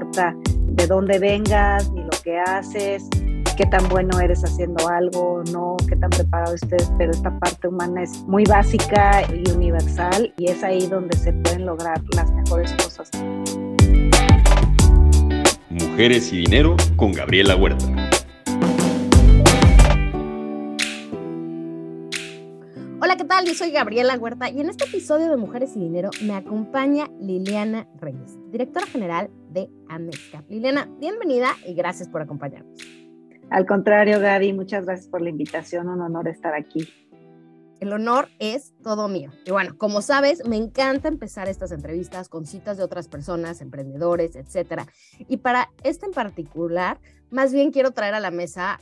importa de dónde vengas ni lo que haces, qué tan bueno eres haciendo algo, no, qué tan preparado estés, pero esta parte humana es muy básica y universal y es ahí donde se pueden lograr las mejores cosas. Mujeres y Dinero con Gabriela Huerta. Tal? Yo soy Gabriela Huerta y en este episodio de Mujeres y Dinero me acompaña Liliana Reyes, directora general de Amexcap. Liliana, bienvenida y gracias por acompañarnos. Al contrario, Gaby, muchas gracias por la invitación. Un honor estar aquí. El honor es todo mío. Y bueno, como sabes, me encanta empezar estas entrevistas con citas de otras personas, emprendedores, etcétera. Y para este en particular, más bien quiero traer a la mesa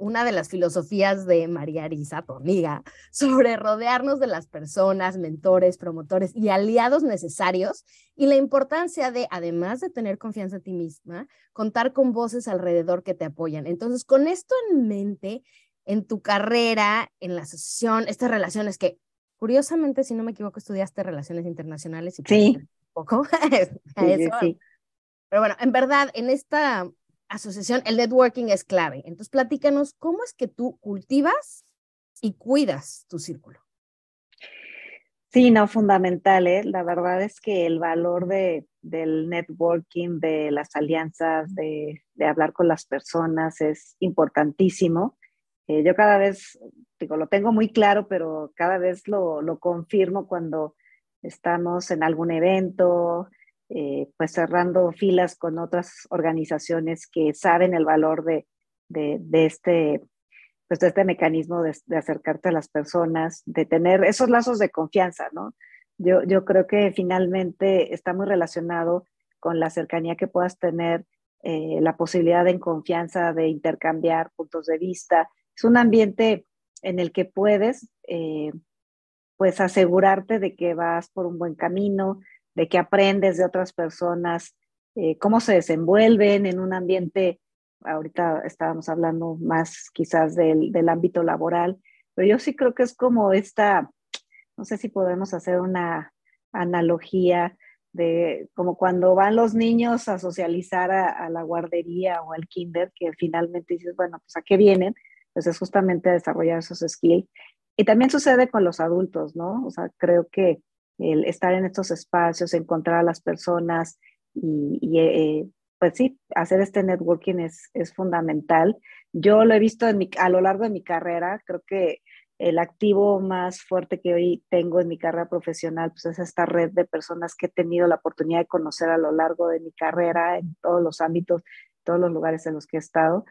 una de las filosofías de María Arisa, tu amiga, sobre rodearnos de las personas, mentores, promotores y aliados necesarios y la importancia de, además de tener confianza en ti misma, contar con voces alrededor que te apoyan. Entonces, con esto en mente, en tu carrera, en la asociación, estas relaciones que, curiosamente, si no me equivoco, estudiaste relaciones internacionales y sí. poco. sí, sí. Pero bueno, en verdad, en esta asociación, el networking es clave. Entonces, platícanos, ¿cómo es que tú cultivas y cuidas tu círculo? Sí, no, fundamental. ¿eh? La verdad es que el valor de, del networking, de las alianzas, de, de hablar con las personas es importantísimo. Eh, yo cada vez, digo, lo tengo muy claro, pero cada vez lo, lo confirmo cuando estamos en algún evento, eh, pues cerrando filas con otras organizaciones que saben el valor de, de, este, pues de este mecanismo de, acercarte a las personas, de tener esos lazos de confianza, ¿no? Yo, yo creo que finalmente está muy relacionado con la cercanía que puedas tener, eh, la posibilidad en confianza de intercambiar puntos de vista. Es un ambiente en el que puedes, eh, pues, asegurarte de que vas por un buen camino, de que aprendes de otras personas, eh, cómo se desenvuelven en un ambiente, ahorita estábamos hablando más quizás del, del ámbito laboral, pero yo sí creo que es como esta, no sé si podemos hacer una analogía de como cuando van los niños a socializar a, la guardería o al kinder, que finalmente dices, bueno, pues a qué vienen, pues es justamente a desarrollar esos skills. Y también sucede con los adultos, ¿no? O sea, creo que el estar en estos espacios, encontrar a las personas y, y eh, pues sí, hacer este networking es, es fundamental. Yo lo he visto en mi, a lo largo de mi carrera, creo que el activo más fuerte que hoy tengo en mi carrera profesional pues es esta red de personas que he tenido la oportunidad de conocer a lo largo de mi carrera en todos los ámbitos, todos los lugares en los que he estado.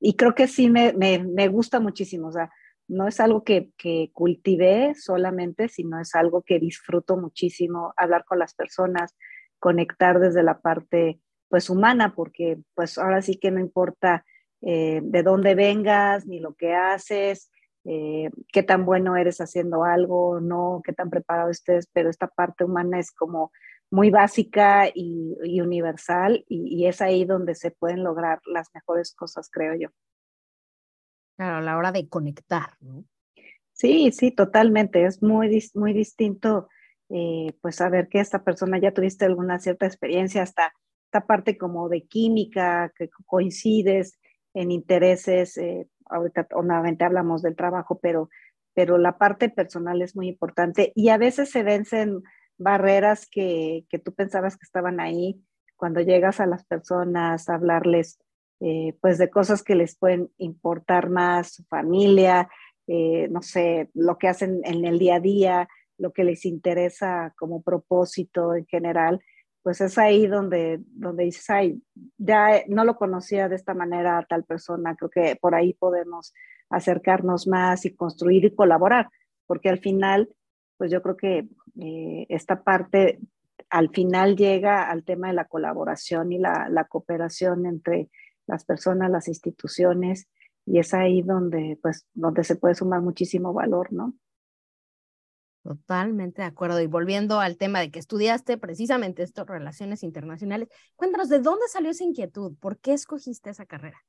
Y creo que sí me, me, me gusta muchísimo, o sea, no es algo que, que cultivé solamente, sino es algo que disfruto muchísimo, hablar con las personas, conectar desde la parte pues humana, porque pues ahora sí que no importa eh, de dónde vengas, ni lo que haces, eh, qué tan bueno eres haciendo algo, no, qué tan preparado estés, pero esta parte humana es como muy básica y, universal y es ahí donde se pueden lograr las mejores cosas, creo yo. Claro, a la hora de conectar, ¿no? Sí, sí, totalmente. Es muy, muy distinto, eh, pues, saber que esta persona ya tuviste alguna cierta experiencia, hasta esta parte como de química, que coincides en intereses. Eh, ahorita nuevamente hablamos del trabajo, pero, pero la parte personal es muy importante y a veces se vencen barreras que, que tú pensabas que estaban ahí cuando llegas a las personas a hablarles eh, pues de cosas que les pueden importar más, su familia, eh, no sé, lo que hacen en el día a día, lo que les interesa como propósito en general, pues es ahí donde, donde dices, ay, ya no lo conocía de esta manera a tal persona, creo que por ahí podemos acercarnos más y construir y colaborar, porque al final, pues yo creo que eh, esta parte al final llega al tema de la colaboración y la, la cooperación entre las personas, las instituciones, y es ahí donde, pues, donde se puede sumar muchísimo valor, ¿no? Totalmente de acuerdo. Y volviendo al tema de que estudiaste precisamente esto, relaciones internacionales, cuéntanos, ¿de dónde salió esa inquietud? ¿Por qué escogiste esa carrera?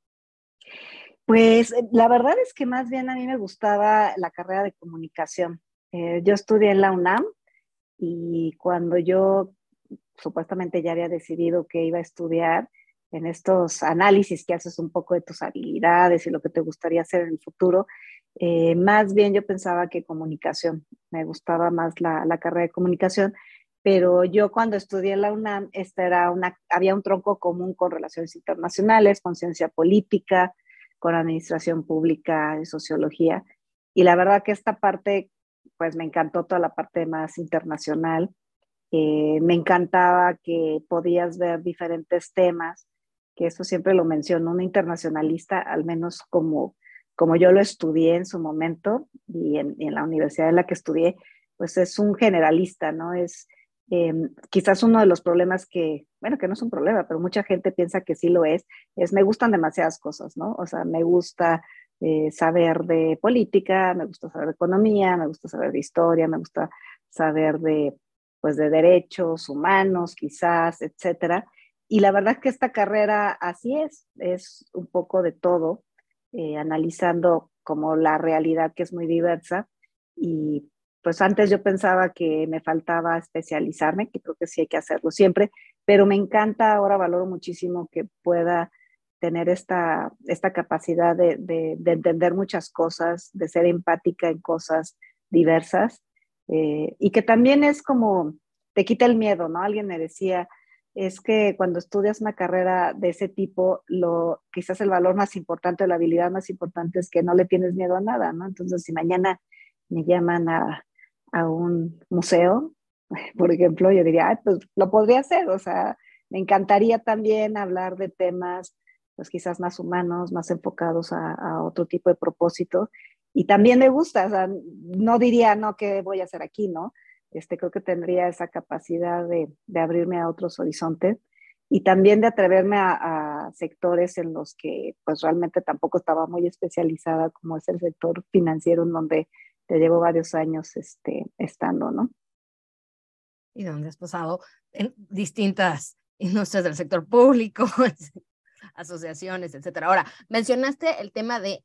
Pues eh, la verdad es que más bien a mí me gustaba la carrera de comunicación. Eh, yo estudié en la UNAM y cuando yo supuestamente ya había decidido que iba a estudiar, en estos análisis que haces un poco de tus habilidades y lo que te gustaría hacer en el futuro, eh, más bien yo pensaba que comunicación, me gustaba más la, la, carrera de comunicación, pero yo cuando estudié en la UNAM, esta era una, había un tronco común con relaciones internacionales, con ciencia política, con administración pública sociología, y la verdad que esta parte, pues me encantó toda la parte más internacional, eh, me encantaba que podías ver diferentes temas, que eso siempre lo menciono, un internacionalista, al menos como, como yo lo estudié en su momento y en, la universidad en la que estudié, pues es un generalista, ¿no? Es em, quizás uno de los problemas que, bueno, que no es un problema, pero mucha gente piensa que sí lo es, es me gustan demasiadas cosas, ¿no? O sea, me gusta eh, saber de política, me gusta saber de economía, me gusta saber de historia, me gusta saber de, pues, de derechos humanos, quizás, etcétera. Y la verdad que esta carrera así es, es un poco de todo, eh, analizando como la realidad que es muy diversa. Y pues antes yo pensaba que me faltaba especializarme, que creo que sí hay que hacerlo siempre, pero me encanta, ahora valoro muchísimo que pueda tener esta, esta capacidad de, de, entender muchas cosas, de ser empática en cosas diversas, eh, y que también es como, te quita el miedo, ¿no? Alguien me decía, es que cuando estudias una carrera de ese tipo, lo, quizás el valor más importante, la habilidad más importante es que no le tienes miedo a nada, ¿no? Entonces, si mañana me llaman a, a un museo, por ejemplo, yo diría, pues lo podría hacer, o sea, me encantaría también hablar de temas, pues quizás más humanos, más enfocados a, a otro tipo de propósito. Y también me gusta, o sea, no diría, no, ¿qué voy a hacer aquí, no? Este, creo que tendría esa capacidad de, de abrirme a otros horizontes y también de atreverme a, a, sectores en los que pues realmente tampoco estaba muy especializada, como es el sector financiero, en donde te llevo varios años este, estando, ¿no? Y donde has pasado en distintas industrias del sector público, asociaciones, etcétera. Ahora, mencionaste el tema de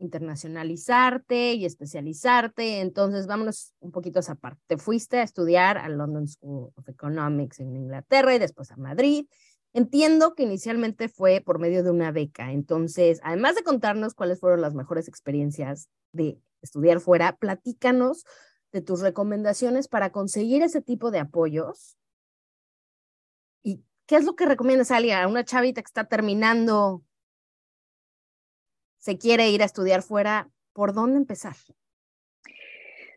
internacionalizarte y especializarte. Entonces, vámonos un poquito a esa parte. Te fuiste a estudiar al London School of Economics en Inglaterra y después a Madrid. Entiendo que inicialmente fue por medio de una beca. Entonces, además de contarnos cuáles fueron las mejores experiencias de estudiar fuera, platícanos de tus recomendaciones para conseguir ese tipo de apoyos. ¿Y qué es lo que recomiendas, a una chavita que está terminando se quiere ir a estudiar fuera, ¿por dónde empezar?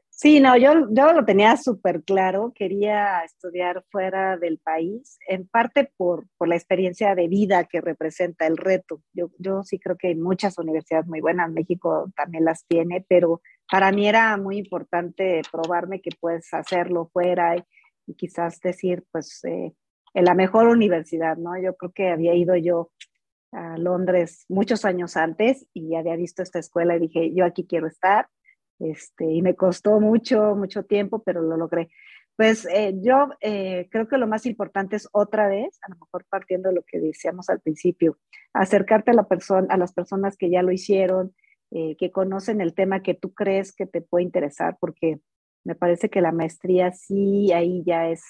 Sí, no, yo, yo lo tenía súper claro, quería estudiar fuera del país, en parte por, por la experiencia de vida que representa el reto. Yo, yo sí creo que hay muchas universidades muy buenas, México también las tiene, pero para mí era muy importante probarme que puedes hacerlo fuera y, quizás decir, pues, eh, en la mejor universidad, ¿no? Yo creo que había ido yo a Londres muchos años antes y había visto esta escuela y dije, yo aquí quiero estar. Este, y me costó mucho, mucho tiempo, pero lo logré. Pues eh, yo eh, creo que lo más importante es otra vez, a lo mejor partiendo de lo que decíamos al principio, acercarte a, la persona, a las personas que ya lo hicieron, eh, que conocen el tema que tú crees que te puede interesar, porque me parece que la maestría sí, ahí ya es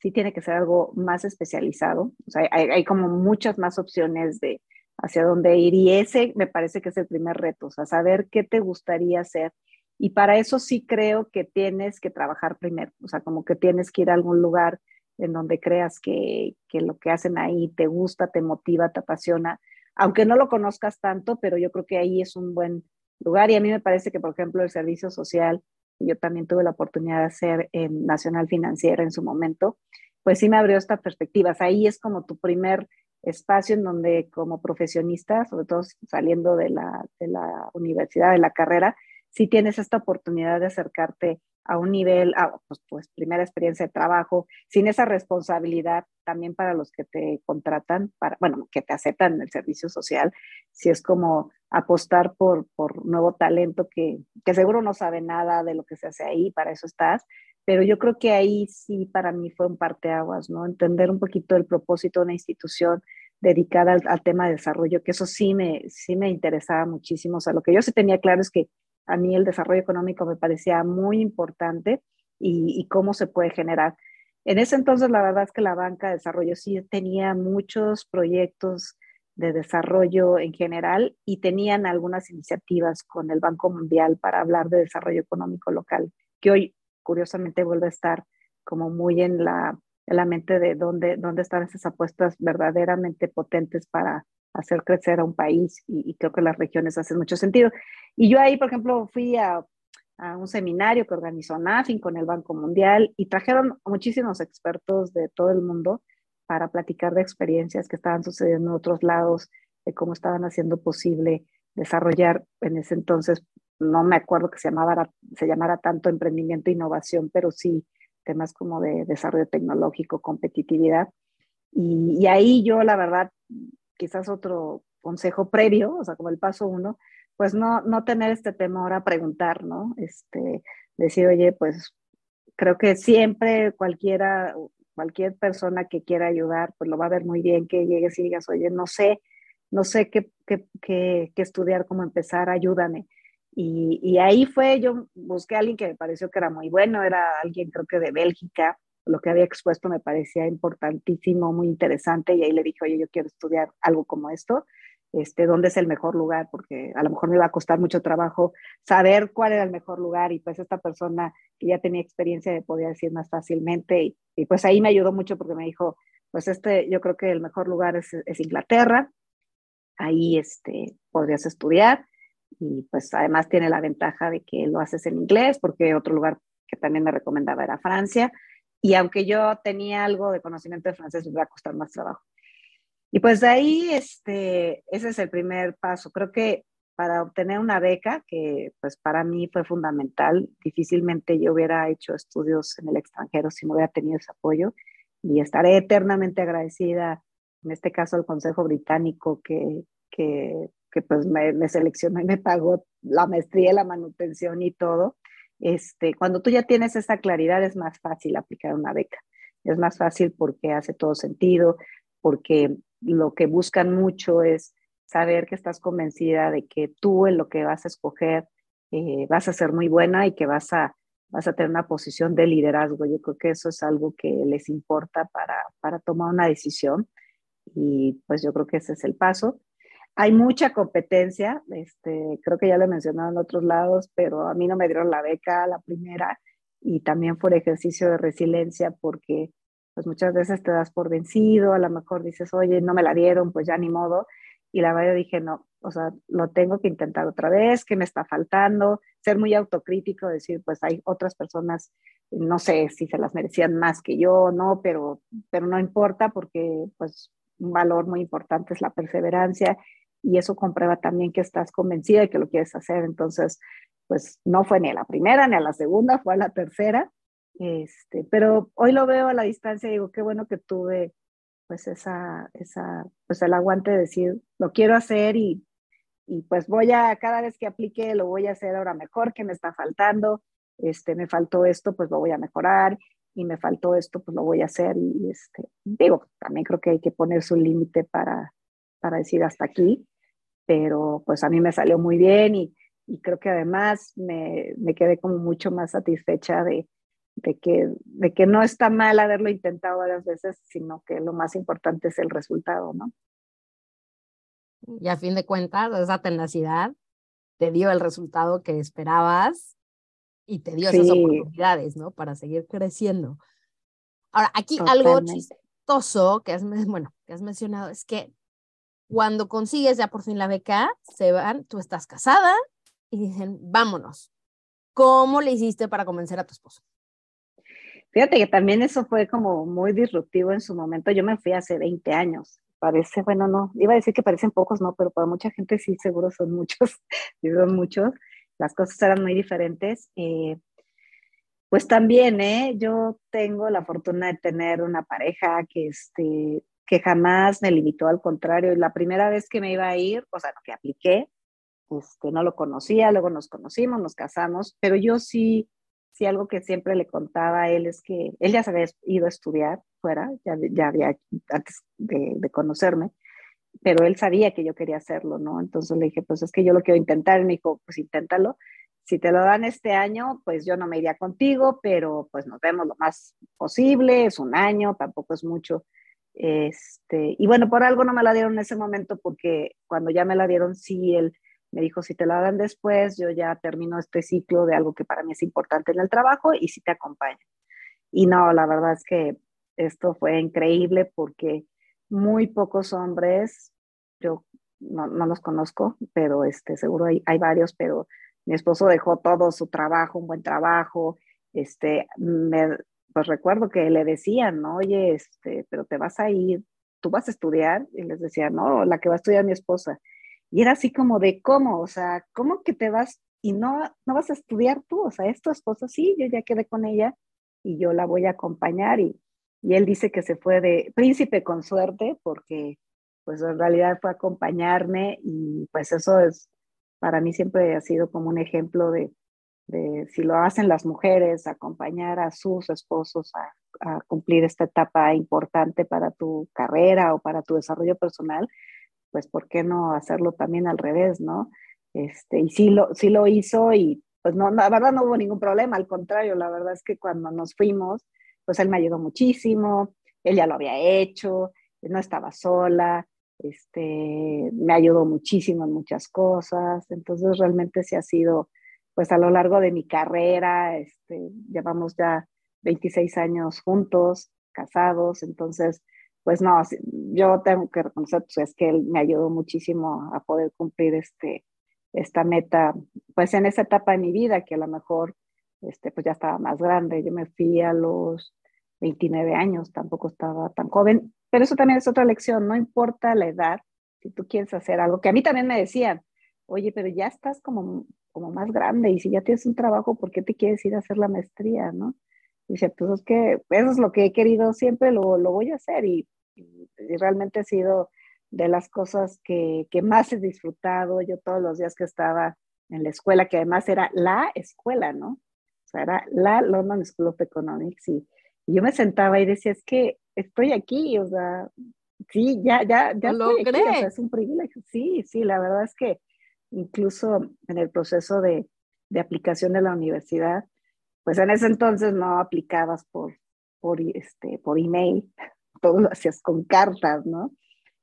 sí tiene que ser algo más especializado. O sea, hay, hay, como muchas más opciones de hacia dónde ir y ese me parece que es el primer reto, o sea, saber qué te gustaría hacer. Y para eso sí creo que tienes que trabajar primero, o sea, como que tienes que ir a algún lugar en donde creas que, que lo que hacen ahí te gusta, te motiva, te apasiona, aunque no lo conozcas tanto, pero yo creo que ahí es un buen lugar y a mí me parece que, por ejemplo, el servicio social yo también tuve la oportunidad de hacer en Nacional Financiera en su momento, pues sí me abrió estas perspectivas. Ahí es como tu primer espacio en donde como profesionista, sobre todo saliendo de la, de la universidad, de la carrera, sí tienes esta oportunidad de acercarte a un nivel, a, pues, pues, primera experiencia de trabajo, sin esa responsabilidad también para los que te contratan, para, bueno, que te aceptan en el servicio social, si es como apostar por, por nuevo talento que, que seguro no sabe nada de lo que se hace ahí, para eso estás, pero yo creo que ahí sí para mí fue un parteaguas, ¿no? Entender un poquito el propósito de una institución dedicada al, tema de desarrollo, que eso sí me, sí me interesaba muchísimo, o sea, lo que yo sí tenía claro es que a mí el desarrollo económico me parecía muy importante y, y cómo se puede generar. En ese entonces, la verdad es que la banca de desarrollo sí tenía muchos proyectos de desarrollo en general y tenían algunas iniciativas con el Banco Mundial para hablar de desarrollo económico local, que hoy curiosamente vuelve a estar como muy en la, en la mente de dónde, dónde están esas apuestas verdaderamente potentes para hacer crecer a un país y, creo que las regiones hacen mucho sentido. Y yo ahí, por ejemplo, fui a, a un seminario que organizó NAFIN con el Banco Mundial y trajeron muchísimos expertos de todo el mundo para platicar de experiencias que estaban sucediendo en otros lados, de cómo estaban haciendo posible desarrollar en ese entonces, no me acuerdo que se llamara, se llamara tanto emprendimiento e innovación, pero sí temas como de desarrollo tecnológico, competitividad. Y, ahí yo, la verdad, quizás otro consejo previo, o sea, como el paso uno, pues no, no tener este temor a preguntar, ¿no? Este, decir, oye, pues creo que siempre cualquiera, cualquier persona que quiera ayudar, pues lo va a ver muy bien que llegues y digas, oye, no sé, no sé qué, qué, qué, qué estudiar, cómo empezar, ayúdame. Y, ahí fue, yo busqué a alguien que me pareció que era muy bueno, era alguien creo que de Bélgica, lo que había expuesto me parecía importantísimo, muy interesante, y ahí le dije, oye, yo quiero estudiar algo como esto, este, dónde es el mejor lugar, porque a lo mejor me iba a costar mucho trabajo saber cuál era el mejor lugar, y pues esta persona que ya tenía experiencia me podía decir más fácilmente, y, y pues ahí me ayudó mucho porque me dijo, pues este, yo creo que el mejor lugar es, es Inglaterra, ahí este, podrías estudiar, y pues además tiene la ventaja de que lo haces en inglés, porque otro lugar que también me recomendaba era Francia, y aunque yo tenía algo de conocimiento de francés, me iba a costar más trabajo. Y pues de ahí, este, ese es el primer paso. Creo que para obtener una beca, que pues para mí fue fundamental, difícilmente yo hubiera hecho estudios en el extranjero si no hubiera tenido ese apoyo y estaré eternamente agradecida, en este caso al Consejo Británico que, que, que pues me, me seleccionó y me pagó la maestría, la manutención y todo este, cuando tú ya tienes esa claridad es más fácil aplicar una beca. Es más fácil porque hace todo sentido, porque lo que buscan mucho es saber que estás convencida de que tú en lo que vas a escoger eh, vas a ser muy buena y que vas a, vas a tener una posición de liderazgo. Yo creo que eso es algo que les importa para, para tomar una decisión y pues yo creo que ese es el paso. Hay mucha competencia, este, creo que ya lo he mencionado en otros lados, pero a mí no me dieron la beca la primera y también fue ejercicio de resiliencia porque pues muchas veces te das por vencido, a lo mejor dices, oye, no me la dieron, pues ya ni modo. Y la verdad yo dije, no, o sea, lo tengo que intentar otra vez, ¿qué me está faltando? Ser muy autocrítico, decir, pues hay otras personas, no sé si se las merecían más que yo, no, pero, pero no importa porque pues un valor muy importante es la perseverancia y eso comprueba también que estás convencida de que lo quieres hacer. Entonces, pues no fue ni a la primera ni a la segunda, fue a la tercera. Este, pero hoy lo veo a la distancia y digo, qué bueno que tuve pues esa, esa, pues el aguante de decir, lo quiero hacer y, y pues voy a, cada vez que aplique, lo voy a hacer ahora mejor, que me está faltando, este, me faltó esto, pues lo voy a mejorar, y me faltó esto, pues lo voy a hacer, y este, digo, también creo que hay que poner su límite para, para decir hasta aquí, pero pues a mí me salió muy bien y, y creo que además me, me, quedé como mucho más satisfecha de, de, que, de que no está mal haberlo intentado varias veces, sino que lo más importante es el resultado, ¿no? Y a fin de cuentas, esa tenacidad te dio el resultado que esperabas y te dio esas oportunidades, ¿no? Para seguir creciendo. Ahora, aquí algo chistoso que has, bueno, que has mencionado es que cuando consigues ya por fin la beca, se van, tú estás casada y dicen, vámonos. ¿Cómo le hiciste para convencer a tu esposo? Fíjate que también eso fue como muy disruptivo en su momento. Yo me fui hace 20 años. Parece, bueno, no, iba a decir que parecen pocos, no, pero para mucha gente sí, seguro son muchos, son muchos. Las cosas eran muy diferentes. Eh, pues también, ¿eh? Yo tengo la fortuna de tener una pareja que, este, que jamás me limitó, al contrario. La primera vez que me iba a ir, o sea, que apliqué, este, no lo conocía, luego nos conocimos, nos casamos, pero yo sí, sí algo que siempre le contaba a él es que él ya se había ido a estudiar fuera, ya, ya había antes de, de conocerme, pero él sabía que yo quería hacerlo, ¿no? Entonces le dije, pues es que yo lo quiero intentar, y me dijo, pues inténtalo. si te lo dan este año, pues yo no me iría contigo, pero pues nos vemos lo más posible, es un año, tampoco es mucho. Este, y bueno, por algo no me la dieron en ese momento porque cuando ya me la dieron, sí, él me dijo, si te la dan después, yo ya termino este ciclo de algo que para mí es importante en el trabajo y si te acompaño. Y no, la verdad es que esto fue increíble porque muy pocos hombres, yo no, no los conozco, pero este, seguro hay, hay, varios, pero mi esposo dejó todo su trabajo, un buen trabajo, este, me, pues recuerdo que le decían, ¿no? Oye, este, pero te vas a ir, tú vas a estudiar, y les decía, no, la que va a estudiar mi esposa. Y era así como de cómo, o sea, ¿cómo que te vas y no, no vas a estudiar tú? O sea, es tu esposa, sí, yo ya quedé con ella y yo la voy a acompañar y, y él dice que se fue de príncipe con suerte porque pues en realidad fue acompañarme y pues eso es, para mí siempre ha sido como un ejemplo de, de si lo hacen las mujeres, acompañar a sus esposos a, a, cumplir esta etapa importante para tu carrera o para tu desarrollo personal, pues ¿por qué no hacerlo también al revés, no? Este, y sí lo, sí lo hizo y pues no, la verdad no hubo ningún problema, al contrario, la verdad es que cuando nos fuimos, pues él me ayudó muchísimo, él ya lo había hecho, no estaba sola, este, me ayudó muchísimo en muchas cosas, entonces realmente sí ha sido, pues a lo largo de mi carrera, este, llevamos ya 26 años juntos, casados, entonces pues no, yo tengo que reconocer pues, es que él me ayudó muchísimo a poder cumplir este, esta meta, pues en esa etapa de mi vida que a lo mejor este, pues ya estaba más grande. Yo me fui a los 29 años, tampoco estaba tan joven, pero eso también es otra lección, no importa la edad, si tú quieres hacer algo, que a mí también me decían, oye, pero ya estás como, como más grande y si ya tienes un trabajo, ¿por qué te quieres ir a hacer la maestría, no? dice, pues es que eso es lo que he querido siempre, lo, lo voy a hacer y, y, realmente ha sido de las cosas que, que, más he disfrutado. Yo todos los días que estaba en la escuela, que además era la escuela, ¿no? O sea, era la London School of Economics y, y yo me sentaba y decía, es que estoy aquí, o sea, sí, ya, ya, ya lo estoy aquí, o sea, es un privilegio. Sí, sí, la verdad es que incluso en el proceso de, de aplicación de la universidad, pues en ese entonces no aplicabas por, por, este, por email, todo lo hacías con cartas, ¿no?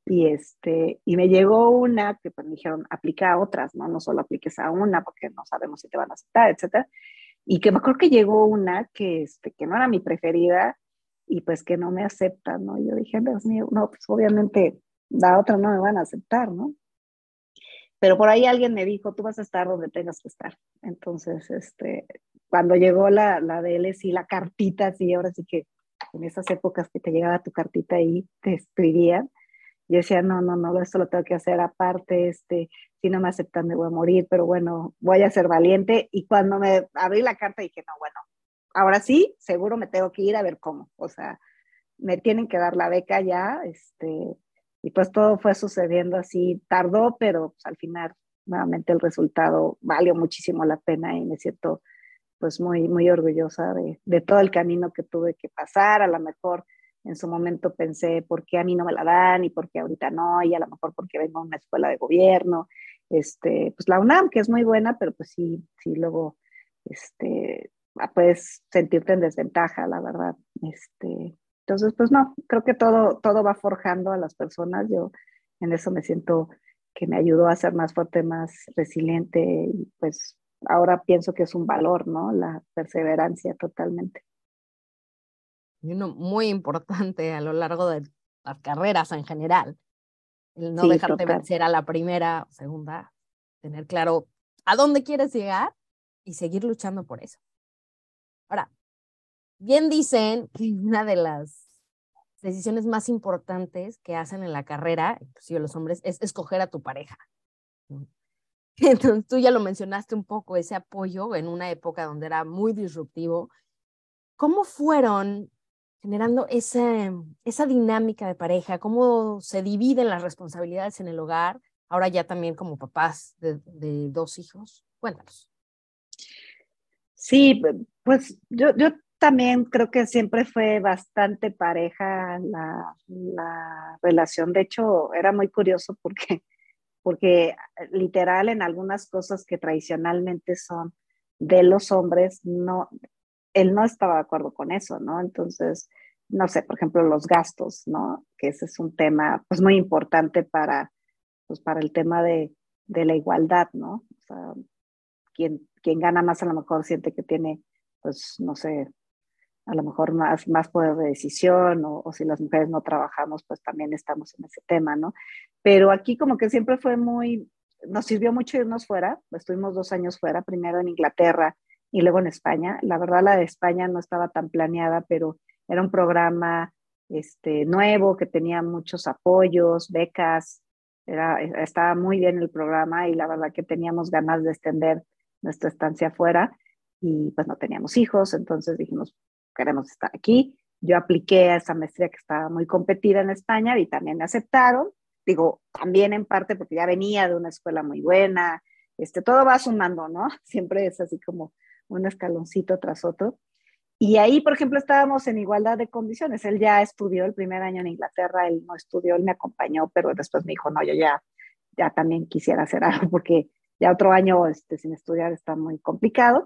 Y, este, y me llegó una que pues, me dijeron, aplica a otras, ¿no? No solo apliques a una porque no sabemos si te van a aceptar, etcétera. Y que me acuerdo que llegó una que, este, que no era mi preferida y pues que no me aceptan, ¿no? Y yo dije, Dios no, pues obviamente la otra no me van a aceptar, ¿no? Pero por ahí alguien me dijo, tú vas a estar donde tengas que estar. Entonces, este, cuando llegó la, la de él, sí, la cartita, sí, ahora sí que en esas épocas que te llegaba tu cartita ahí, te escribían. Yo decía, no, no, no, esto lo tengo que hacer aparte, este, si no me aceptan me voy a morir, pero bueno, voy a ser valiente. Y cuando me abrí la carta dije, no, bueno, ahora sí, seguro me tengo que ir a ver cómo. O sea, me tienen que dar la beca ya, este, y pues todo fue sucediendo así, tardó, pero pues, al final nuevamente el resultado valió muchísimo la pena y me siento pues muy, muy orgullosa de, todo el camino que tuve que pasar. A lo mejor en su momento pensé, ¿por qué a mí no me la dan? Y por qué ahorita no, y a lo mejor porque vengo a una escuela de gobierno. Este, pues la UNAM, que es muy buena, pero pues sí, sí, luego este, puedes sentirte en desventaja, la verdad. Este, entonces, pues no, creo que todo, todo va forjando a las personas. Yo en eso me siento que me ayudó a ser más fuerte, más resiliente y pues ahora pienso que es un valor, ¿no? La perseverancia totalmente. Y uno muy importante a lo largo de las carreras en general, el no sí, dejarte total. vencer a la primera o segunda, tener claro a dónde quieres llegar y seguir luchando por eso. Ahora, bien dicen que una de las decisiones más importantes que hacen en la carrera, inclusive los hombres, es escoger a tu pareja. Entonces, tú ya lo mencionaste un poco, ese apoyo en una época donde era muy disruptivo. ¿Cómo fueron generando ese, esa dinámica de pareja? ¿Cómo se dividen las responsabilidades en el hogar? Ahora ya también como papás de, de dos hijos. Cuéntanos. Sí, pues yo, yo también creo que siempre fue bastante pareja la, la relación. De hecho, era muy curioso porque porque literal en algunas cosas que tradicionalmente son de los hombres, no, él no estaba de acuerdo con eso, ¿no? Entonces, no sé, por ejemplo, los gastos, ¿no? Que ese es un tema pues muy importante para, pues, para el tema de, de la igualdad, ¿no? O sea, quien, quien gana más a lo mejor siente que tiene, pues, no sé, a lo mejor más, más poder de decisión o, o, si las mujeres no trabajamos, pues también estamos en ese tema, ¿no? Pero aquí como que siempre fue muy, nos sirvió mucho irnos fuera, estuvimos dos años fuera, primero en Inglaterra y luego en España. La verdad la de España no estaba tan planeada, pero era un programa este, nuevo que tenía muchos apoyos, becas, era, estaba muy bien el programa y la verdad que teníamos ganas de extender nuestra estancia afuera y pues no teníamos hijos, entonces dijimos, queremos estar aquí. Yo apliqué a esa maestría que estaba muy competida en España y también me aceptaron. Digo, también en parte porque ya venía de una escuela muy buena, este, todo va sumando, ¿no? Siempre es así como un escaloncito tras otro. Y ahí, por ejemplo, estábamos en igualdad de condiciones. Él ya estudió el primer año en Inglaterra, él no estudió, él me acompañó, pero después me dijo, no, yo ya, ya también quisiera hacer algo porque ya otro año este, sin estudiar está muy complicado.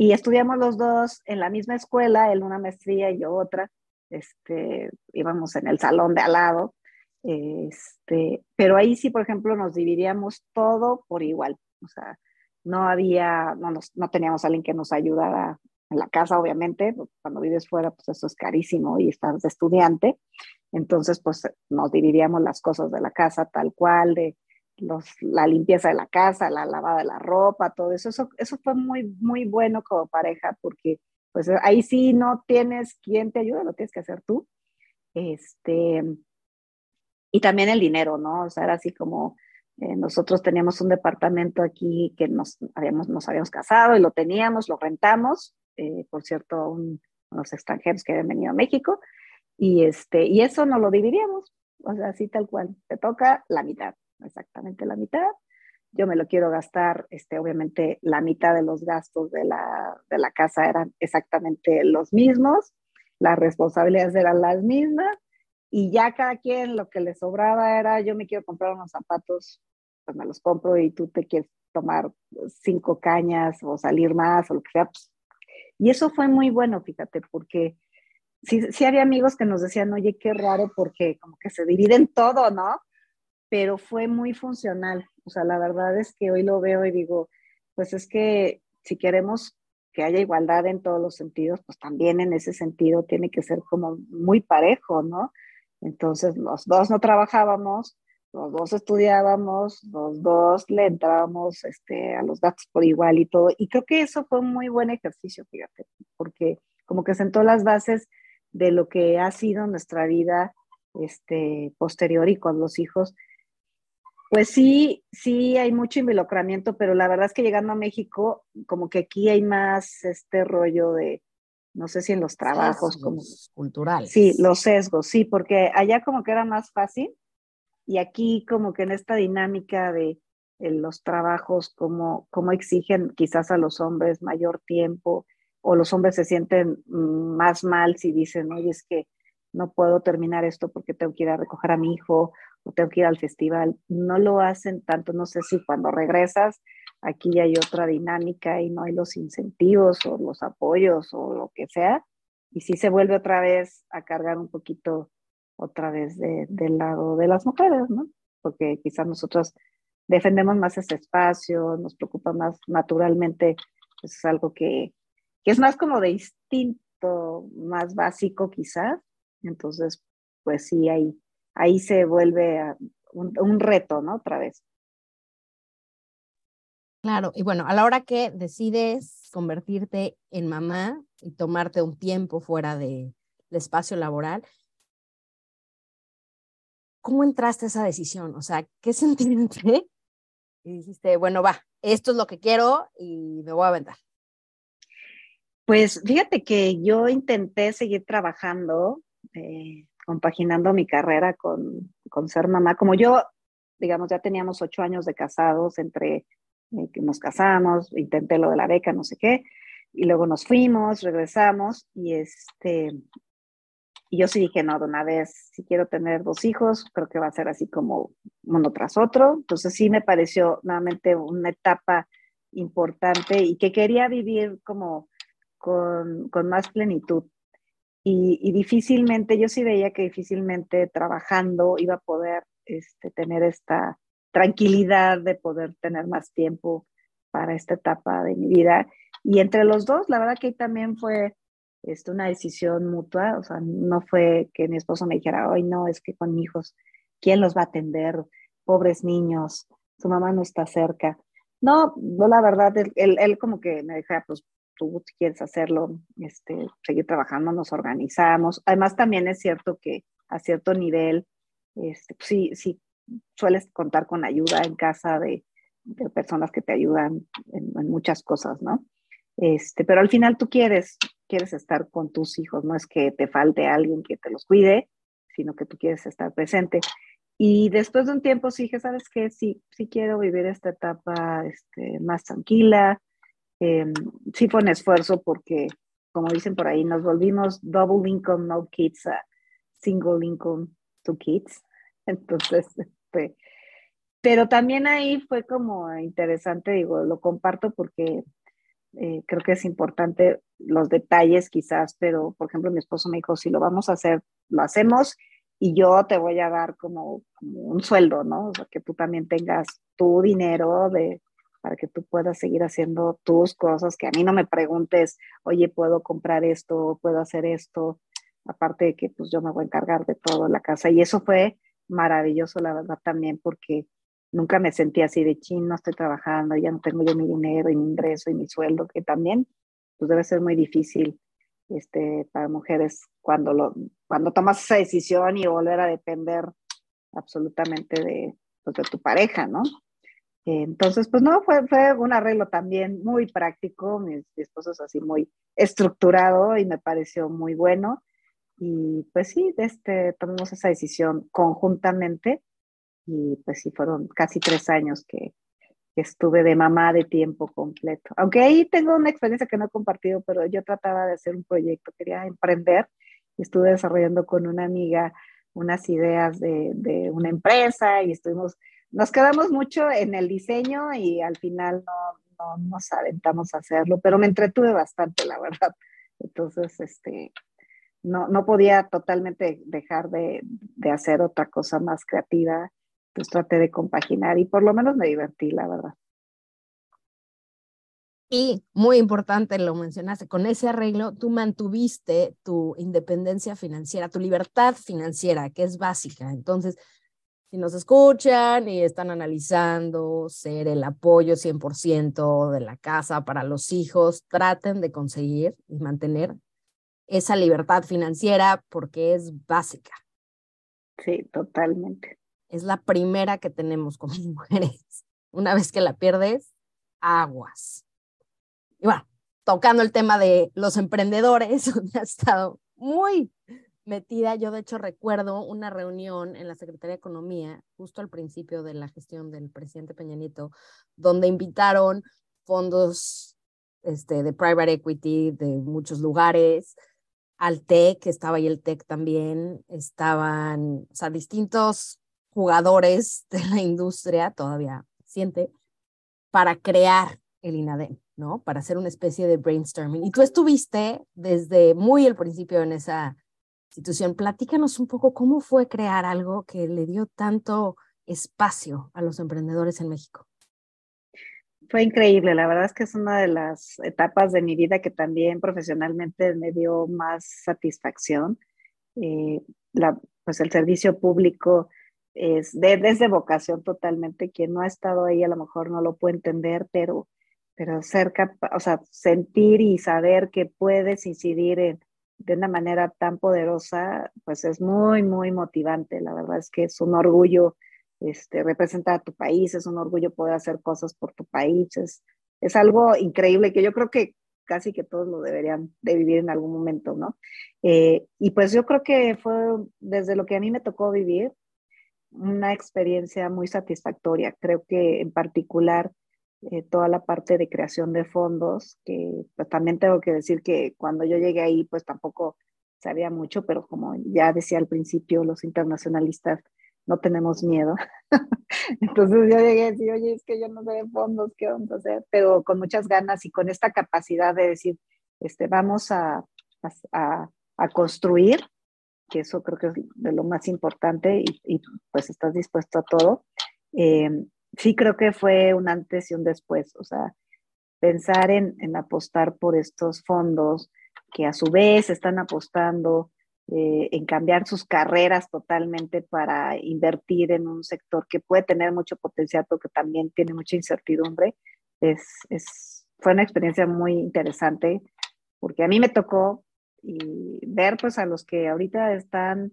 Y estudiamos los dos en la misma escuela, él una maestría y yo otra. Este, íbamos en el salón de al lado. Este, pero ahí sí, por ejemplo, nos dividíamos todo por igual. O sea, no había, no, nos, no teníamos alguien que nos ayudara en la casa, obviamente, cuando vives fuera, pues eso es carísimo y estás de estudiante. Entonces, pues nos dividíamos las cosas de la casa tal cual, de los, la limpieza de la casa, la lavada de la ropa, todo eso. Eso, eso fue muy, muy bueno como pareja porque pues ahí sí no tienes quien te ayude, lo tienes que hacer tú. Este, y también el dinero, ¿no? O sea, era así como eh, nosotros teníamos un departamento aquí que nos habíamos, nos habíamos casado y lo teníamos, lo rentamos eh, por cierto, unos extranjeros que habían venido a México, y, este, y eso no lo dividíamos, o sea, así tal cual, te toca la mitad, exactamente la mitad. Yo me lo quiero gastar, este, obviamente la mitad de los gastos de la, de la casa eran exactamente los mismos, las responsabilidades eran las mismas, y ya cada quien lo que le sobraba era, yo me quiero comprar unos zapatos, pues me los compro y tú te quieres tomar cinco cañas o salir más o lo que sea, pues y eso fue muy bueno, fíjate, porque sí, sí había amigos que nos decían, oye, qué raro, porque como que se dividen todo, ¿no? Pero fue muy funcional. O sea, la verdad es que hoy lo veo y digo, pues es que si queremos que haya igualdad en todos los sentidos, pues también en ese sentido tiene que ser como muy parejo, ¿no? Entonces, los dos no trabajábamos, los dos estudiábamos, los dos le entrábamos este, a los datos por igual y todo. Y creo que eso fue un muy buen ejercicio, fíjate, porque como que sentó las bases de lo que ha sido nuestra vida este, posterior y con los hijos. Pues sí, sí hay mucho involucramiento, pero la verdad es que llegando a México, como que aquí hay más este rollo de, no sé si en los trabajos, como culturales. Sí, los sesgos, sí, porque allá como que era más fácil y aquí como que en esta dinámica de, los trabajos, como, como exigen quizás a los hombres mayor tiempo, o los hombres se sienten mm, más mal si dicen, oye, es que no puedo terminar esto porque tengo que ir a recoger a mi hijo o tengo que ir al festival. No lo hacen tanto, no sé si cuando regresas aquí hay otra dinámica y no hay los incentivos o los apoyos o lo que sea, y si se vuelve otra vez a cargar un poquito otra vez del lado de las mujeres, ¿no? Porque quizás nosotros defendemos más ese espacio, nos preocupa más naturalmente, pues es algo que, que es más como de instinto, más básico quizás. Entonces, pues sí, ahí, ahí se vuelve un, un reto, ¿no? Otra vez. Claro, y bueno, a la hora que decides convertirte en mamá y tomarte un tiempo fuera de, del espacio laboral, ¿cómo entraste a esa decisión? O sea, ¿qué sentiste? Y dijiste, bueno, va, esto es lo que quiero y me voy a aventar. Pues fíjate que yo intenté seguir trabajando, eh, compaginando mi carrera con, con, ser mamá. Como yo, digamos, ya teníamos ocho años de casados, entre eh, que nos casamos, intenté lo de la beca, no sé qué, y luego nos fuimos, regresamos y este, y yo sí dije, no, de una vez, si quiero tener dos hijos, creo que va a ser así como uno tras otro. Entonces sí me pareció nuevamente una etapa importante y que quería vivir como con, con más plenitud. Y, difícilmente, yo sí veía que difícilmente trabajando iba a poder este, tener esta tranquilidad de poder tener más tiempo para esta etapa de mi vida. Y entre los dos, la verdad que también fue este, una decisión mutua, o sea, no fue que mi esposo me dijera, hoy no, es que con hijos, ¿quién los va a atender? Pobres niños, su mamá no está cerca. No, no la verdad, él, él, como que me decía, pues tú quieres hacerlo, este, seguir trabajando, nos organizamos. Además, también es cierto que a cierto nivel, este, pues sí, sí, sueles contar con ayuda en casa de, de personas que te ayudan en, en, muchas cosas, ¿no? Este, pero al final tú quieres, quieres estar con tus hijos, no es que te falte alguien que te los cuide, sino que tú quieres estar presente. Y después de un tiempo sí dije, ¿sabes qué? Sí, sí quiero vivir esta etapa este, más tranquila. Eh, sí fue un esfuerzo porque, como dicen por ahí, nos volvimos double income, no kids, a single income, two kids. Entonces, este, pero también ahí fue como interesante, digo, lo comparto porque eh, creo que es importante los detalles quizás, pero por ejemplo mi esposo me dijo, si lo vamos a hacer, lo hacemos y yo te voy a dar como, como un sueldo, ¿no? O sea, que tú también tengas tu dinero de, para que tú puedas seguir haciendo tus cosas, que a mí no me preguntes, oye, ¿puedo comprar esto? ¿Puedo hacer esto? Aparte de que pues yo me voy a encargar de todo la casa. Y eso fue maravilloso, la verdad, también, porque nunca me sentí así de chin, no estoy trabajando, ya no tengo yo mi dinero y mi ingreso y mi sueldo, que también pues debe ser muy difícil este, para mujeres cuando, lo, cuando tomas esa decisión y volver a depender absolutamente de, pues, de tu pareja, ¿no? Entonces, pues no, fue, fue un arreglo también muy práctico, mi, mi esposo es así muy estructurado y me pareció muy bueno. Y pues sí, este, tomamos esa decisión conjuntamente y pues sí, fueron casi tres años que, que, estuve de mamá de tiempo completo. Aunque ahí tengo una experiencia que no he compartido, pero yo trataba de hacer un proyecto, quería emprender y estuve desarrollando con una amiga unas ideas de, de una empresa y estuvimos, nos quedamos mucho en el diseño y al final no, no nos aventamos a hacerlo, pero me entretuve bastante, la verdad. Entonces, este, no, no podía totalmente dejar de, de hacer otra cosa más creativa pues traté de compaginar y por lo menos me divertí, la verdad. Y muy importante, lo mencionaste, con ese arreglo tú mantuviste tu independencia financiera, tu libertad financiera, que es básica. Entonces, si nos escuchan y están analizando ser el apoyo 100% de la casa para los hijos, traten de conseguir y mantener esa libertad financiera porque es básica. Sí, totalmente es la primera que tenemos como mujeres. Una vez que la pierdes, aguas. Y bueno, tocando el tema de los emprendedores, donde ha estado muy metida. Yo de hecho recuerdo una reunión en la Secretaría de Economía, justo al principio de la gestión del presidente Peña Nieto, donde invitaron fondos este, de private equity de muchos lugares, al TEC, estaba ahí el TEC también, estaban, o sea, distintos jugadores de la industria, todavía siente, para crear el INADEM, ¿no? Para hacer una especie de brainstorming. Y tú estuviste desde muy el principio en esa institución. Platícanos un poco cómo fue crear algo que le dio tanto espacio a los emprendedores en México. Fue increíble, la verdad es que es una de las etapas de mi vida que también profesionalmente me dio más satisfacción. Eh, pues el servicio público es de, desde vocación totalmente. Quien no ha estado ahí a lo mejor no lo puede entender, pero, pero cerca, o sea, sentir y saber que puedes incidir en, de una manera tan poderosa, pues es muy, muy motivante. La verdad es que es un orgullo este, representar a tu país, es un orgullo poder hacer cosas por tu país, es, es algo increíble que yo creo que casi que todos lo deberían de vivir en algún momento, ¿no? Eh, y pues yo creo que fue desde lo que a mí me tocó vivir, una experiencia muy satisfactoria. Creo que en particular eh, toda la parte de creación de fondos, que pues también tengo que decir que cuando yo llegué ahí, pues tampoco sabía mucho, pero como ya decía al principio, los internacionalistas no tenemos miedo. Entonces yo llegué a decir, oye, es que yo no sé de fondos, ¿qué vamos a hacer? Pero con muchas ganas y con esta capacidad de decir, este, vamos a, a, a construir, que eso creo que es de lo más importante y, y pues estás dispuesto a todo. Eh, sí creo que fue un antes y un después, o sea, pensar en, en apostar por estos fondos que a su vez están apostando eh, en cambiar sus carreras totalmente para invertir en un sector que puede tener mucho potencial, pero que también tiene mucha incertidumbre. Es, es, fue una experiencia muy interesante porque a mí me tocó y ver pues a los que ahorita están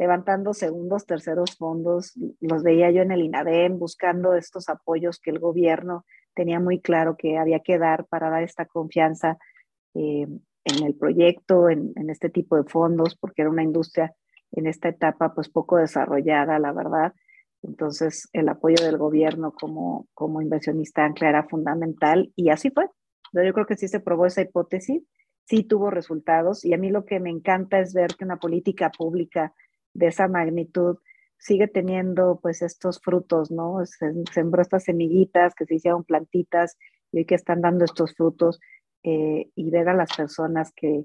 levantando segundos, terceros fondos, los veía yo en el INADEM buscando estos apoyos que el gobierno tenía muy claro que había que dar para dar esta confianza eh, en el proyecto, en, en, este tipo de fondos, porque era una industria en esta etapa pues poco desarrollada, la verdad. Entonces el apoyo del gobierno como, como inversionista ancla era fundamental y así fue. Yo creo que sí se probó esa hipótesis, sí tuvo resultados y a mí lo que me encanta es ver que una política pública de esa magnitud sigue teniendo pues estos frutos, ¿no? Se, sembró estas semillitas que se hicieron plantitas y hoy que están dando estos frutos eh, y ver a las personas que,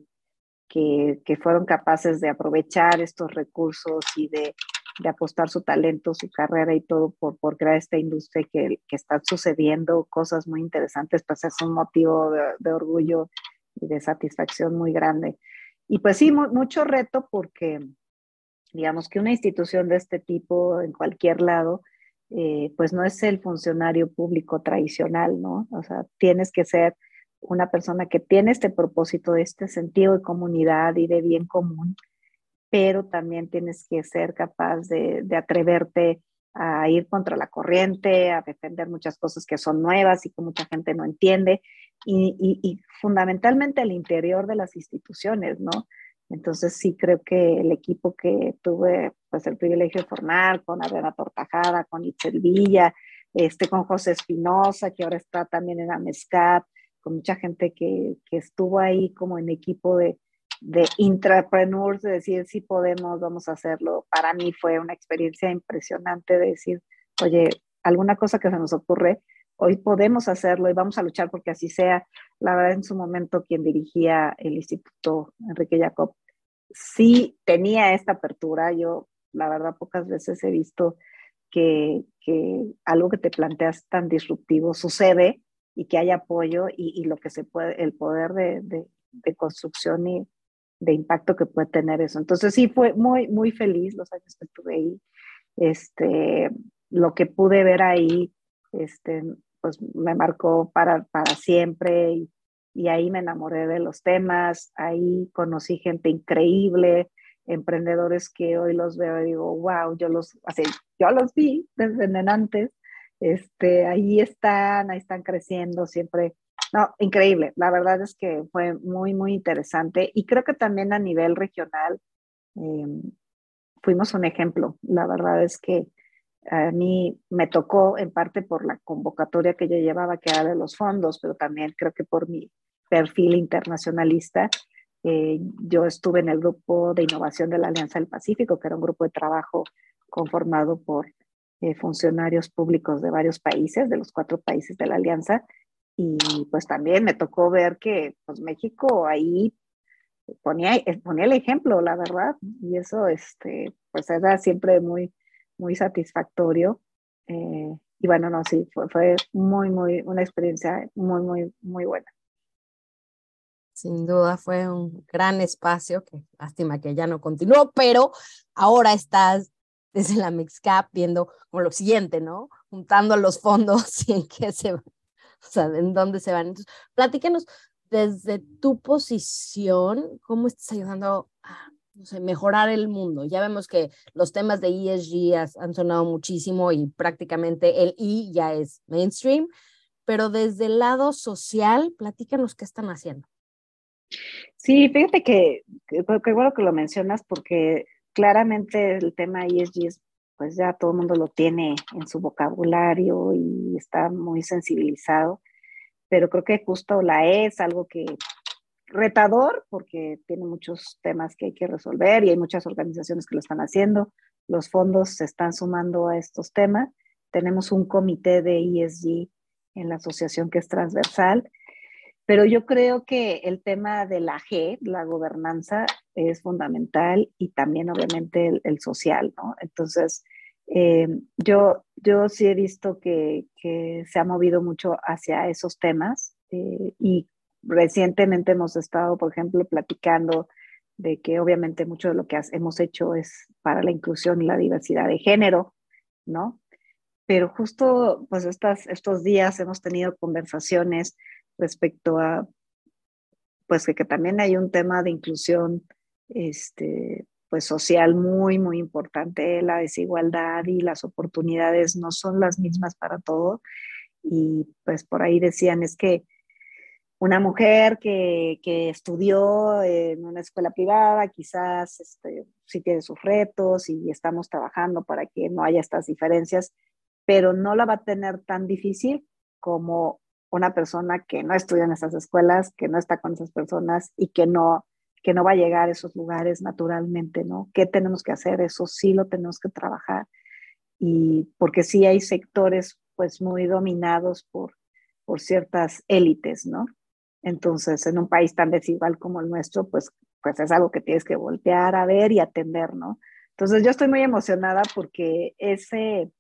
que, que, fueron capaces de aprovechar estos recursos y de, de, apostar su talento, su carrera y todo por, por crear esta industria que, que están sucediendo cosas muy interesantes, pues es un motivo de orgullo y de satisfacción muy grande. Y pues sí, mucho reto porque digamos que una institución de este tipo en cualquier lado, eh, pues no es el funcionario público tradicional, ¿no? O sea, tienes que ser una persona que tiene este propósito, este sentido de comunidad y de bien común, pero también tienes que ser capaz de, de atreverte a ir contra la corriente, a defender muchas cosas que son nuevas y que mucha gente no entiende, y, y, y fundamentalmente al interior de las instituciones, ¿no? Entonces sí creo que el equipo que tuve pues el privilegio de formar con Adriana Tortajada, con Itzel Villa, este, con José Espinosa, que ahora está también en Amescat, con mucha gente que, que estuvo ahí como en equipo de, de intrapreneurs, de decir si podemos, vamos a hacerlo. Para mí fue una experiencia impresionante de decir, oye, alguna cosa que se nos ocurre, hoy podemos hacerlo y vamos a luchar porque así sea. La verdad, en su momento, quien dirigía el Instituto Enrique Jacob, sí tenía esta apertura. Yo, la verdad, pocas veces he visto que, que algo que te planteas tan disruptivo sucede y que hay apoyo y, y lo que se puede, el poder de, de, de, construcción y de impacto que puede tener eso. Entonces sí fue muy, muy feliz los años que estuve ahí. Este, lo que pude ver ahí, este, pues me marcó para, para siempre y, ahí me enamoré de los temas, ahí conocí gente increíble, emprendedores que hoy los veo y digo, wow, yo los, así, yo los vi desde antes, este, ahí están, ahí están creciendo siempre. No, increíble, la verdad es que fue muy, muy interesante y creo que también a nivel regional eh, fuimos un ejemplo. La verdad es que a mí me tocó en parte por la convocatoria que yo llevaba, que era de los fondos, pero también creo que por mi perfil internacionalista. Eh, yo estuve en el grupo de innovación de la Alianza del Pacífico, que era un grupo de trabajo conformado por eh, funcionarios públicos de varios países, de los cuatro países de la Alianza. Y pues también me tocó ver que pues México ahí ponía, ponía el ejemplo, la verdad. Y eso este, pues era siempre muy, muy satisfactorio. Eh, y bueno, no, sí, fue, fue muy, muy, una experiencia muy, muy, muy buena. Sin duda fue un gran espacio, que lástima que ya no continuó, pero ahora estás desde la Mixcap viendo como lo siguiente, ¿no? Juntando los fondos y en qué se van, o sea, en dónde se van. Entonces, platícanos desde tu posición, ¿cómo estás ayudando a mejorar el mundo. Ya vemos que los temas de ESG han sonado muchísimo y prácticamente el I ya es mainstream, pero desde el lado social, platícanos qué están haciendo. Sí, fíjate que, qué bueno que lo mencionas porque claramente el tema ESG es, pues ya todo el mundo lo tiene en su vocabulario y está muy sensibilizado, pero creo que justo la E es algo que retador porque tiene muchos temas que hay que resolver y hay muchas organizaciones que lo están haciendo, los fondos se están sumando a estos temas. Tenemos un comité de ESG en la asociación que es transversal, pero yo creo que el tema de la G, la gobernanza, es fundamental y también obviamente el, social, ¿no? Entonces, eh, yo, yo sí he visto que, que, se ha movido mucho hacia esos temas eh, y recientemente hemos estado, por ejemplo, platicando de que obviamente mucho de lo que hemos hecho es para la inclusión y la diversidad de género, ¿no? Pero justo pues estas, estos días hemos tenido conversaciones respecto a, pues que, que también hay un tema de inclusión, este, pues social muy, muy importante, la desigualdad y las oportunidades no son las mismas para todo. Y pues por ahí decían, es que una mujer que, que, estudió en una escuela privada, quizás este, sí tiene sus retos y estamos trabajando para que no haya estas diferencias, pero no la va a tener tan difícil como una persona que no estudia en esas escuelas, que no está con esas personas y que no, que no va a llegar a esos lugares naturalmente, ¿no? ¿Qué tenemos que hacer? Eso sí lo tenemos que trabajar. Y porque sí hay sectores pues muy dominados por, por ciertas élites, ¿no? Entonces, en un país tan desigual como el nuestro, pues, pues es algo que tienes que voltear a ver y atender, ¿no? Entonces, yo estoy muy emocionada porque ese,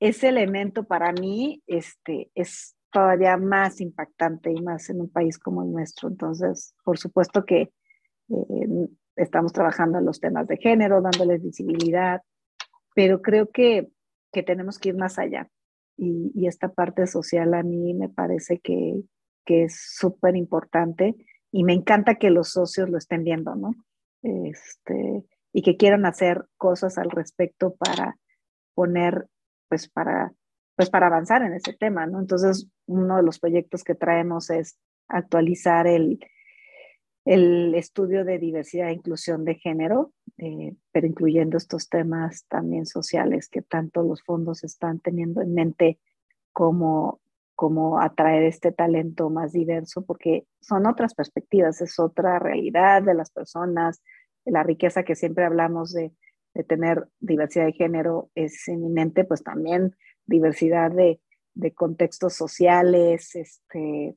ese elemento para mí este, es todavía más impactante y más en un país como el nuestro. Entonces, por supuesto que eh, estamos trabajando en los temas de género, dándoles visibilidad, pero creo que, que tenemos que ir más allá. Y, y, esta parte social a mí me parece que, que es súper importante y me encanta que los socios lo estén viendo, ¿no? Este, y que quieran hacer cosas al respecto para poner, pues para, pues para avanzar en ese tema, ¿no? Entonces, uno de los proyectos que traemos es actualizar el, el estudio de diversidad e inclusión de género, eh, pero incluyendo estos temas también sociales que tanto los fondos están teniendo en mente como cómo atraer este talento más diverso, porque son otras perspectivas, es otra realidad de las personas, la riqueza que siempre hablamos de, de tener diversidad de género es eminente, pues también diversidad de, de contextos sociales, este,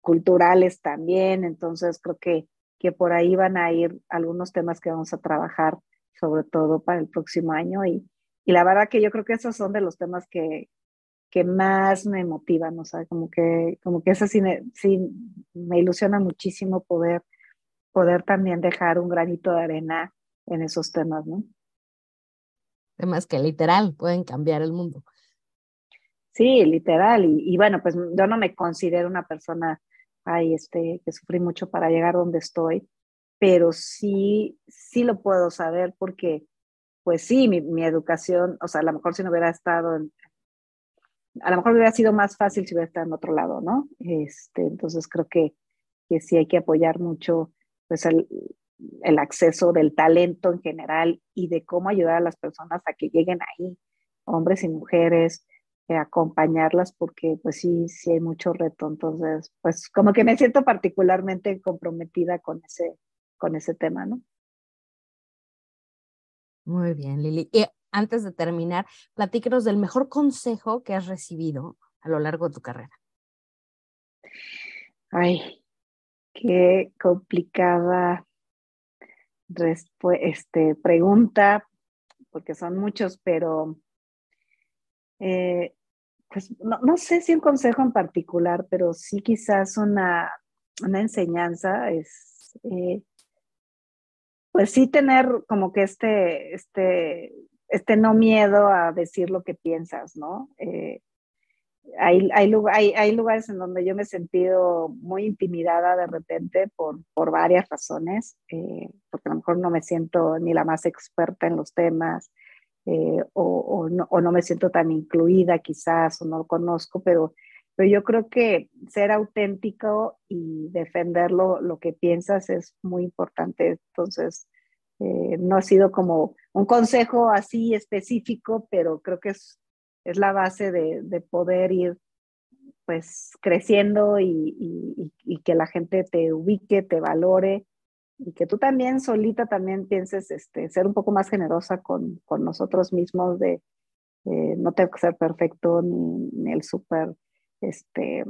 culturales también, entonces creo que, que por ahí van a ir algunos temas que vamos a trabajar, sobre todo para el próximo año, y, y la verdad que yo creo que esos son de los temas que, que más me motivan, o sea, como que, como que eso sí me, me ilusiona muchísimo poder, poder también dejar un granito de arena en esos temas, ¿no? Temas que literal pueden cambiar el mundo. Sí, literal. Y, bueno, pues yo no me considero una persona ay, este, que sufrí mucho para llegar donde estoy, pero sí, sí lo puedo saber porque, pues sí, mi, mi educación, o sea, a lo mejor si no hubiera estado en, a lo mejor hubiera sido más fácil si hubiera estado en otro lado, ¿no? Este, entonces creo que, que sí hay que apoyar mucho pues el, el acceso del talento en general y de cómo ayudar a las personas a que lleguen ahí, hombres y mujeres, eh, acompañarlas porque pues sí, sí hay mucho reto. Entonces, pues como que me siento particularmente comprometida con ese, con ese tema, ¿no? Muy bien, Lili. Antes de terminar, platíquenos del mejor consejo que has recibido a lo largo de tu carrera. Ay, qué complicada este, pregunta, porque son muchos, pero eh, pues no, sé si un consejo en particular, pero sí quizás una, una enseñanza es, eh, pues sí tener como que este, este este no miedo a decir lo que piensas, ¿no? Eh, hay, hay, hay, lugares en donde yo me he sentido muy intimidada de repente por, por varias razones, eh, porque a lo mejor no me siento ni la más experta en los temas, eh, o, no, o, no, me siento tan incluida quizás, o no lo conozco, pero, pero yo creo que ser auténtico y defender lo, lo que piensas es muy importante. Entonces, eh, no ha sido como un consejo así específico, pero creo que es, es la base de, de poder ir pues creciendo y, y, que la gente te ubique, te valore y que tú también solita también pienses este, ser un poco más generosa con, con nosotros mismos de eh, no tengo que ser perfecto ni, el súper, este,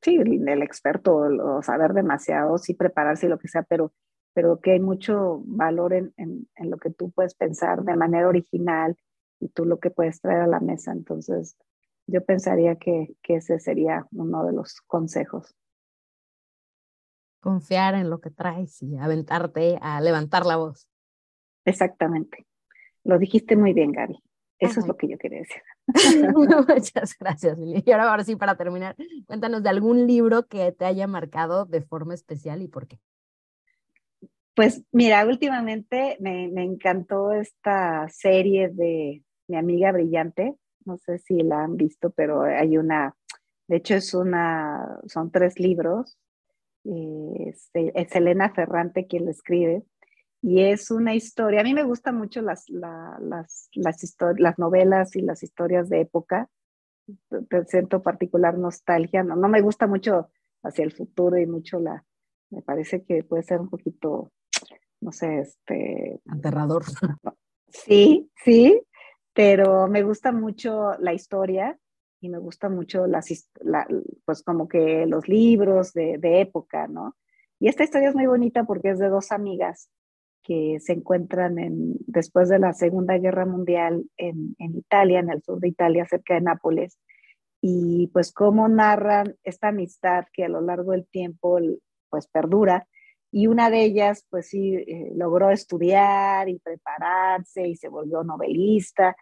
sí, el experto o saber demasiado, sí prepararse y lo que sea, pero, pero que hay mucho valor en, en, en, lo que tú puedes pensar de manera original y tú lo que puedes traer a la mesa. Entonces, yo pensaría que, que ese sería uno de los consejos confiar en lo que traes y aventarte a levantar la voz. Exactamente. Lo dijiste muy bien, Gaby. Eso es lo que yo quería decir. Muchas gracias, Lili. Y ahora, ahora sí, para terminar, cuéntanos de algún libro que te haya marcado de forma especial y por qué. Pues mira, últimamente me, me encantó esta serie de Mi amiga brillante. No sé si la han visto, pero hay una, de hecho es una, son tres libros. Este, es Elena Ferrante quien lo escribe, y es una historia, a mí me gustan mucho las, las, las, las novelas y las historias de época, siento particular nostalgia, no, no me gusta mucho hacia el futuro y mucho la, me parece que puede ser un poquito, no sé, este... Aterrador. Sí, sí, pero me gusta mucho la historia y me gusta mucho las, pues como que los libros de, de, época, ¿no? Y esta historia es muy bonita porque es de dos amigas que se encuentran en, después de la Segunda Guerra Mundial en, en Italia, en el sur de Italia, cerca de Nápoles, y pues cómo narran esta amistad que a lo largo del tiempo pues perdura, y una de ellas pues sí eh, logró estudiar y prepararse y se volvió novelista,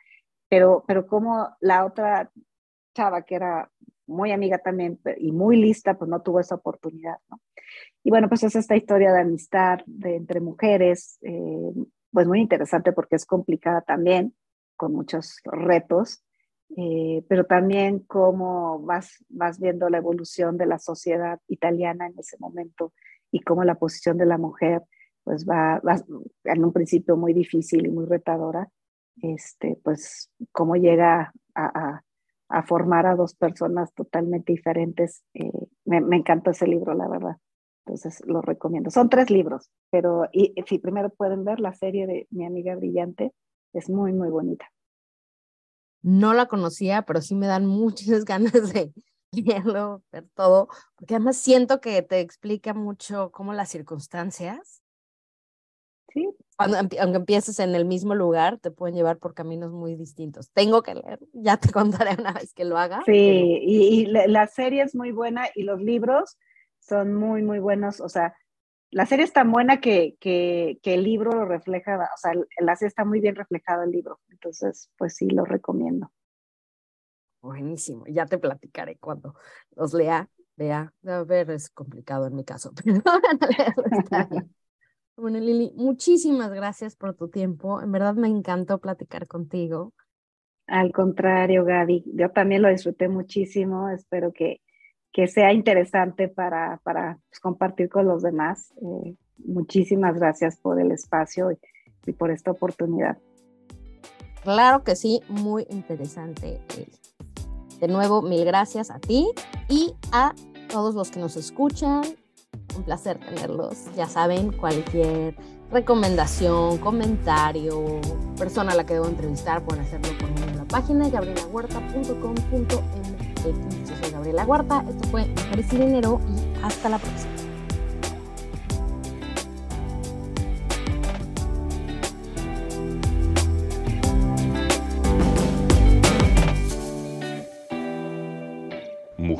pero, pero como la otra chava que era muy amiga también y muy lista, pues no tuvo esa oportunidad, ¿no? Y bueno, pues es esta historia de amistad de entre mujeres, eh, pues muy interesante porque es complicada también, con muchos retos, eh, pero también cómo vas, vas viendo la evolución de la sociedad italiana en ese momento y cómo la posición de la mujer pues va, va en un principio muy difícil y muy retadora, este, pues cómo llega a a formar a dos personas totalmente diferentes. Eh, me, me, encantó ese libro, la verdad. Entonces lo recomiendo. Son tres libros, pero y, si primero pueden ver la serie de Mi amiga brillante, es muy, muy bonita. No la conocía, pero sí me dan muchas ganas de leerlo, ver todo, porque además siento que te explica mucho cómo las circunstancias Sí. Cuando, aunque empieces en el mismo lugar, te pueden llevar por caminos muy distintos. Tengo que leer, ya te contaré una vez que lo haga. Sí, y, la, serie es muy buena y los libros son muy, muy buenos. O sea, la serie es tan buena que, que, que el libro lo refleja, o sea, la serie está muy bien reflejado el libro. Entonces, pues sí, lo recomiendo. Buenísimo, ya te platicaré cuando los lea. Vea, a ver, es complicado en mi caso, pero está bien. Bueno, Lili, muchísimas gracias por tu tiempo. En verdad me encantó platicar contigo. Al contrario, Gaby, yo también lo disfruté muchísimo. Espero que, que sea interesante para, para pues, compartir con los demás. Eh, muchísimas gracias por el espacio y, y, por esta oportunidad. Claro que sí, muy interesante. De nuevo, mil gracias a ti y a todos los que nos escuchan un placer tenerlos. Ya saben, cualquier recomendación, comentario, persona a la que debo entrevistar, pueden hacerlo por medio de la página gabrielahuerta.com.mx. Yo soy Gabriela Huerta, esto fue Mujeres y Dinero y hasta la próxima.